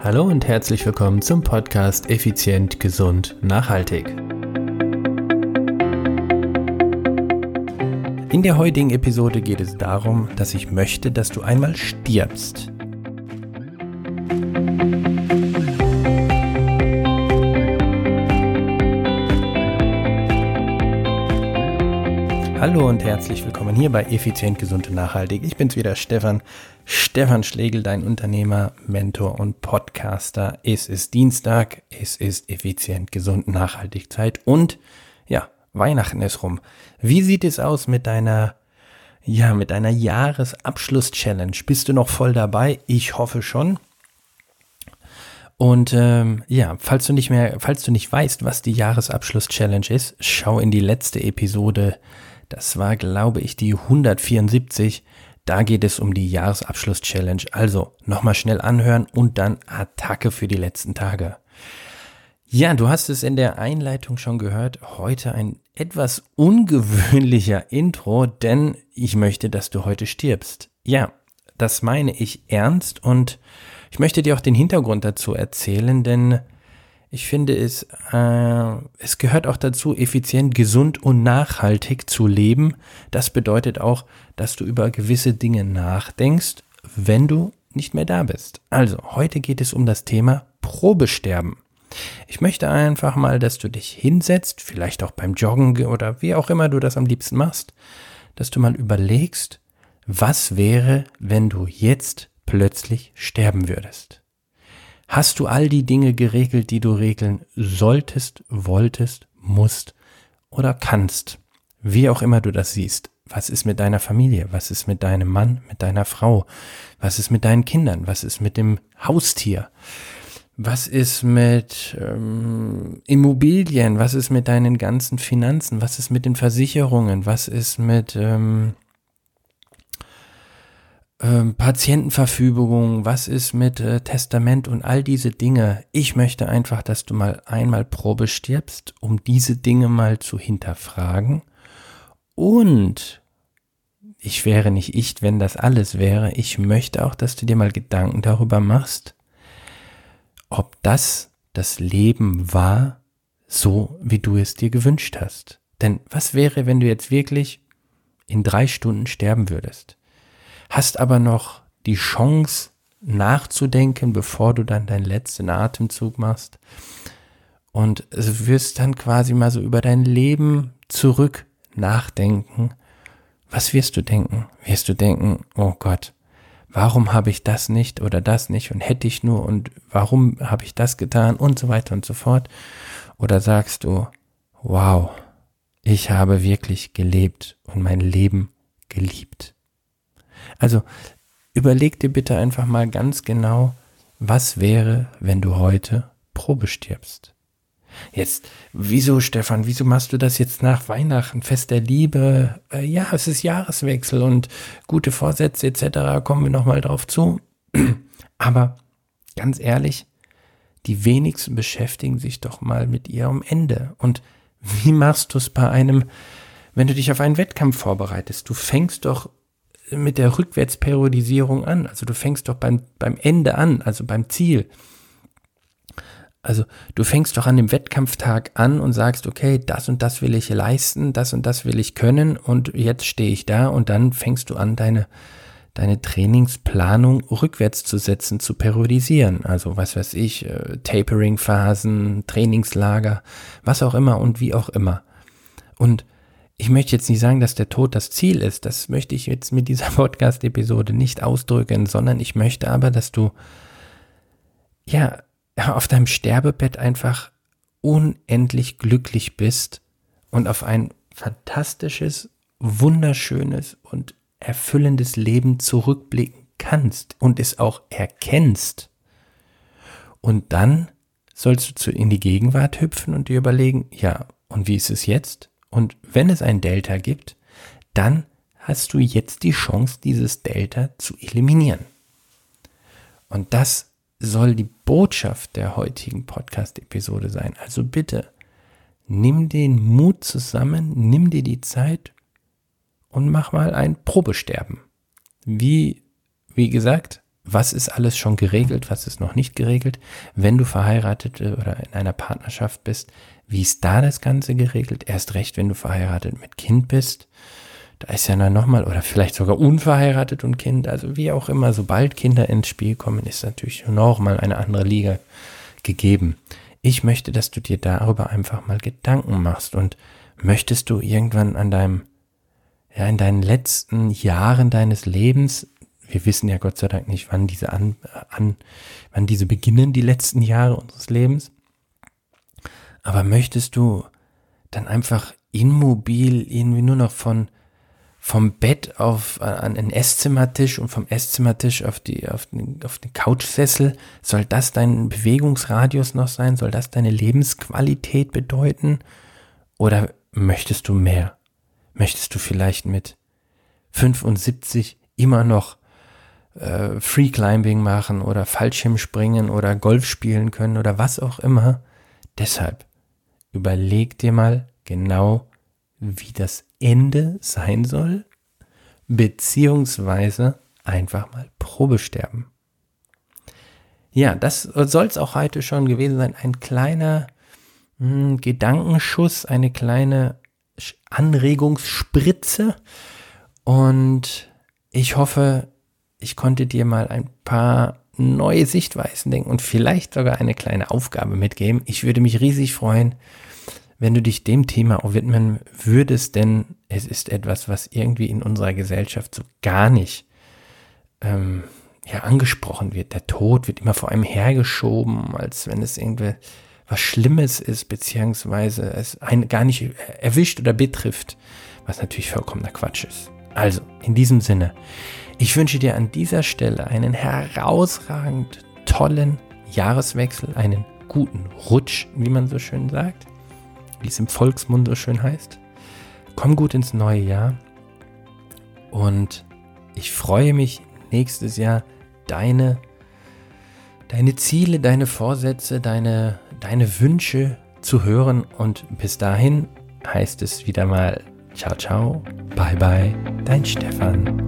Hallo und herzlich willkommen zum Podcast Effizient, Gesund, Nachhaltig. In der heutigen Episode geht es darum, dass ich möchte, dass du einmal stirbst. Hallo und herzlich willkommen hier bei Effizient, Gesund und Nachhaltig. Ich bin's wieder, Stefan. Stefan Schlegel, dein Unternehmer, Mentor und Podcaster. Es ist Dienstag, es ist effizient, gesund, nachhaltig Zeit und ja, Weihnachten ist rum. Wie sieht es aus mit deiner, ja, mit deiner Jahresabschluss-Challenge? Bist du noch voll dabei? Ich hoffe schon. Und ähm, ja, falls du nicht mehr, falls du nicht weißt, was die Jahresabschluss-Challenge ist, schau in die letzte Episode das war, glaube ich, die 174. Da geht es um die Jahresabschluss-Challenge. Also nochmal schnell anhören und dann Attacke für die letzten Tage. Ja, du hast es in der Einleitung schon gehört. Heute ein etwas ungewöhnlicher Intro, denn ich möchte, dass du heute stirbst. Ja, das meine ich ernst und ich möchte dir auch den Hintergrund dazu erzählen, denn ich finde es, äh, es gehört auch dazu, effizient, gesund und nachhaltig zu leben. Das bedeutet auch, dass du über gewisse Dinge nachdenkst, wenn du nicht mehr da bist. Also, heute geht es um das Thema Probesterben. Ich möchte einfach mal, dass du dich hinsetzt, vielleicht auch beim Joggen oder wie auch immer du das am liebsten machst, dass du mal überlegst, was wäre, wenn du jetzt plötzlich sterben würdest. Hast du all die Dinge geregelt, die du regeln solltest, wolltest, musst oder kannst? Wie auch immer du das siehst. Was ist mit deiner Familie? Was ist mit deinem Mann, mit deiner Frau? Was ist mit deinen Kindern? Was ist mit dem Haustier? Was ist mit ähm, Immobilien? Was ist mit deinen ganzen Finanzen? Was ist mit den Versicherungen? Was ist mit ähm, ähm, Patientenverfügung, was ist mit äh, Testament und all diese Dinge. Ich möchte einfach, dass du mal einmal Probe stirbst, um diese Dinge mal zu hinterfragen. Und ich wäre nicht ich, wenn das alles wäre. Ich möchte auch, dass du dir mal Gedanken darüber machst, ob das das Leben war, so wie du es dir gewünscht hast. Denn was wäre, wenn du jetzt wirklich in drei Stunden sterben würdest? Hast aber noch die Chance nachzudenken, bevor du dann deinen letzten Atemzug machst. Und wirst dann quasi mal so über dein Leben zurück nachdenken. Was wirst du denken? Wirst du denken, oh Gott, warum habe ich das nicht oder das nicht und hätte ich nur und warum habe ich das getan und so weiter und so fort? Oder sagst du, wow, ich habe wirklich gelebt und mein Leben geliebt. Also überleg dir bitte einfach mal ganz genau, was wäre, wenn du heute Probe stirbst. Jetzt, wieso, Stefan, wieso machst du das jetzt nach Weihnachten, Fest der Liebe? Äh, ja, es ist Jahreswechsel und gute Vorsätze etc. kommen wir nochmal drauf zu. Aber ganz ehrlich, die wenigsten beschäftigen sich doch mal mit ihrem Ende. Und wie machst du es bei einem, wenn du dich auf einen Wettkampf vorbereitest? Du fängst doch mit der Rückwärtsperiodisierung an. Also du fängst doch beim, beim Ende an, also beim Ziel. Also du fängst doch an dem Wettkampftag an und sagst, okay, das und das will ich leisten, das und das will ich können und jetzt stehe ich da und dann fängst du an, deine, deine Trainingsplanung rückwärts zu setzen, zu periodisieren. Also was weiß ich, äh, Tapering-Phasen, Trainingslager, was auch immer und wie auch immer. Und ich möchte jetzt nicht sagen, dass der Tod das Ziel ist. Das möchte ich jetzt mit dieser Podcast-Episode nicht ausdrücken, sondern ich möchte aber, dass du, ja, auf deinem Sterbebett einfach unendlich glücklich bist und auf ein fantastisches, wunderschönes und erfüllendes Leben zurückblicken kannst und es auch erkennst. Und dann sollst du in die Gegenwart hüpfen und dir überlegen, ja, und wie ist es jetzt? Und wenn es ein Delta gibt, dann hast du jetzt die Chance, dieses Delta zu eliminieren. Und das soll die Botschaft der heutigen Podcast-Episode sein. Also bitte, nimm den Mut zusammen, nimm dir die Zeit und mach mal ein Probesterben. Wie, wie gesagt, was ist alles schon geregelt, was ist noch nicht geregelt. Wenn du verheiratet äh, oder in einer Partnerschaft bist, wie ist da das Ganze geregelt? Erst recht, wenn du verheiratet mit Kind bist. Da ist ja dann nochmal, oder vielleicht sogar unverheiratet und Kind, also wie auch immer, sobald Kinder ins Spiel kommen, ist natürlich nochmal eine andere Liga gegeben. Ich möchte, dass du dir darüber einfach mal Gedanken machst und möchtest du irgendwann an deinem, ja, in deinen letzten Jahren deines Lebens wir wissen ja Gott sei Dank nicht, wann diese an, an, wann diese beginnen, die letzten Jahre unseres Lebens. Aber möchtest du dann einfach immobil irgendwie nur noch von vom Bett auf an den Esszimmertisch und vom Esszimmertisch auf die auf den, auf den Couchsessel soll das dein Bewegungsradius noch sein? Soll das deine Lebensqualität bedeuten? Oder möchtest du mehr? Möchtest du vielleicht mit 75 immer noch äh, Free Climbing machen oder Fallschirmspringen oder Golf spielen können oder was auch immer. Deshalb überleg dir mal genau, wie das Ende sein soll, beziehungsweise einfach mal Probesterben. Ja, das soll es auch heute schon gewesen sein. Ein kleiner mh, hm, Gedankenschuss, eine kleine Anregungsspritze. Und ich hoffe, ich konnte dir mal ein paar neue Sichtweisen denken und vielleicht sogar eine kleine Aufgabe mitgeben. Ich würde mich riesig freuen, wenn du dich dem Thema auch widmen würdest, denn es ist etwas, was irgendwie in unserer Gesellschaft so gar nicht ähm, ja, angesprochen wird. Der Tod wird immer vor einem hergeschoben, als wenn es irgendwie was Schlimmes ist, beziehungsweise es einen gar nicht erwischt oder betrifft, was natürlich vollkommener Quatsch ist. Also, in diesem Sinne, ich wünsche dir an dieser Stelle einen herausragend tollen Jahreswechsel, einen guten Rutsch, wie man so schön sagt, wie es im Volksmund so schön heißt. Komm gut ins neue Jahr und ich freue mich nächstes Jahr deine deine Ziele, deine Vorsätze, deine deine Wünsche zu hören und bis dahin heißt es wieder mal ciao ciao, bye bye, dein Stefan.